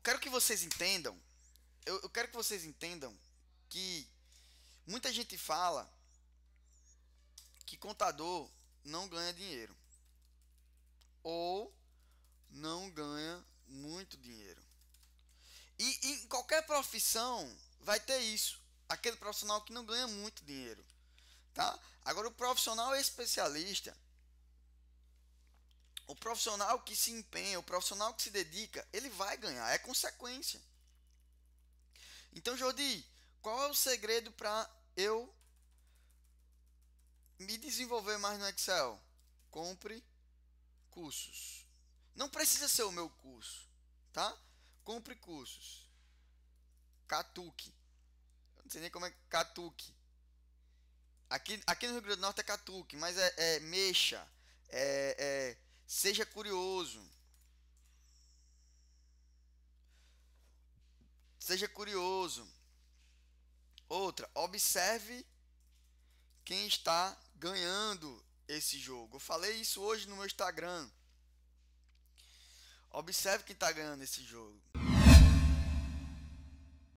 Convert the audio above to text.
eu quero que vocês entendam. Eu, eu quero que vocês entendam que muita gente fala que contador não ganha dinheiro ou não ganha muito dinheiro. E, e em qualquer profissão vai ter isso. Aquele profissional que não ganha muito dinheiro. Tá? Agora o profissional especialista, profissional que se empenha, o profissional que se dedica, ele vai ganhar, é consequência. Então, Jordi, qual é o segredo para eu me desenvolver mais no Excel? Compre cursos. Não precisa ser o meu curso, tá? Compre cursos. Catuque. Eu não sei nem como é catuque. Aqui, aqui no Rio Grande do Norte é catuque, mas é, é mexa. É, é, seja curioso. Seja curioso. Outra, observe quem está ganhando esse jogo. Eu falei isso hoje no meu Instagram. Observe quem está ganhando esse jogo.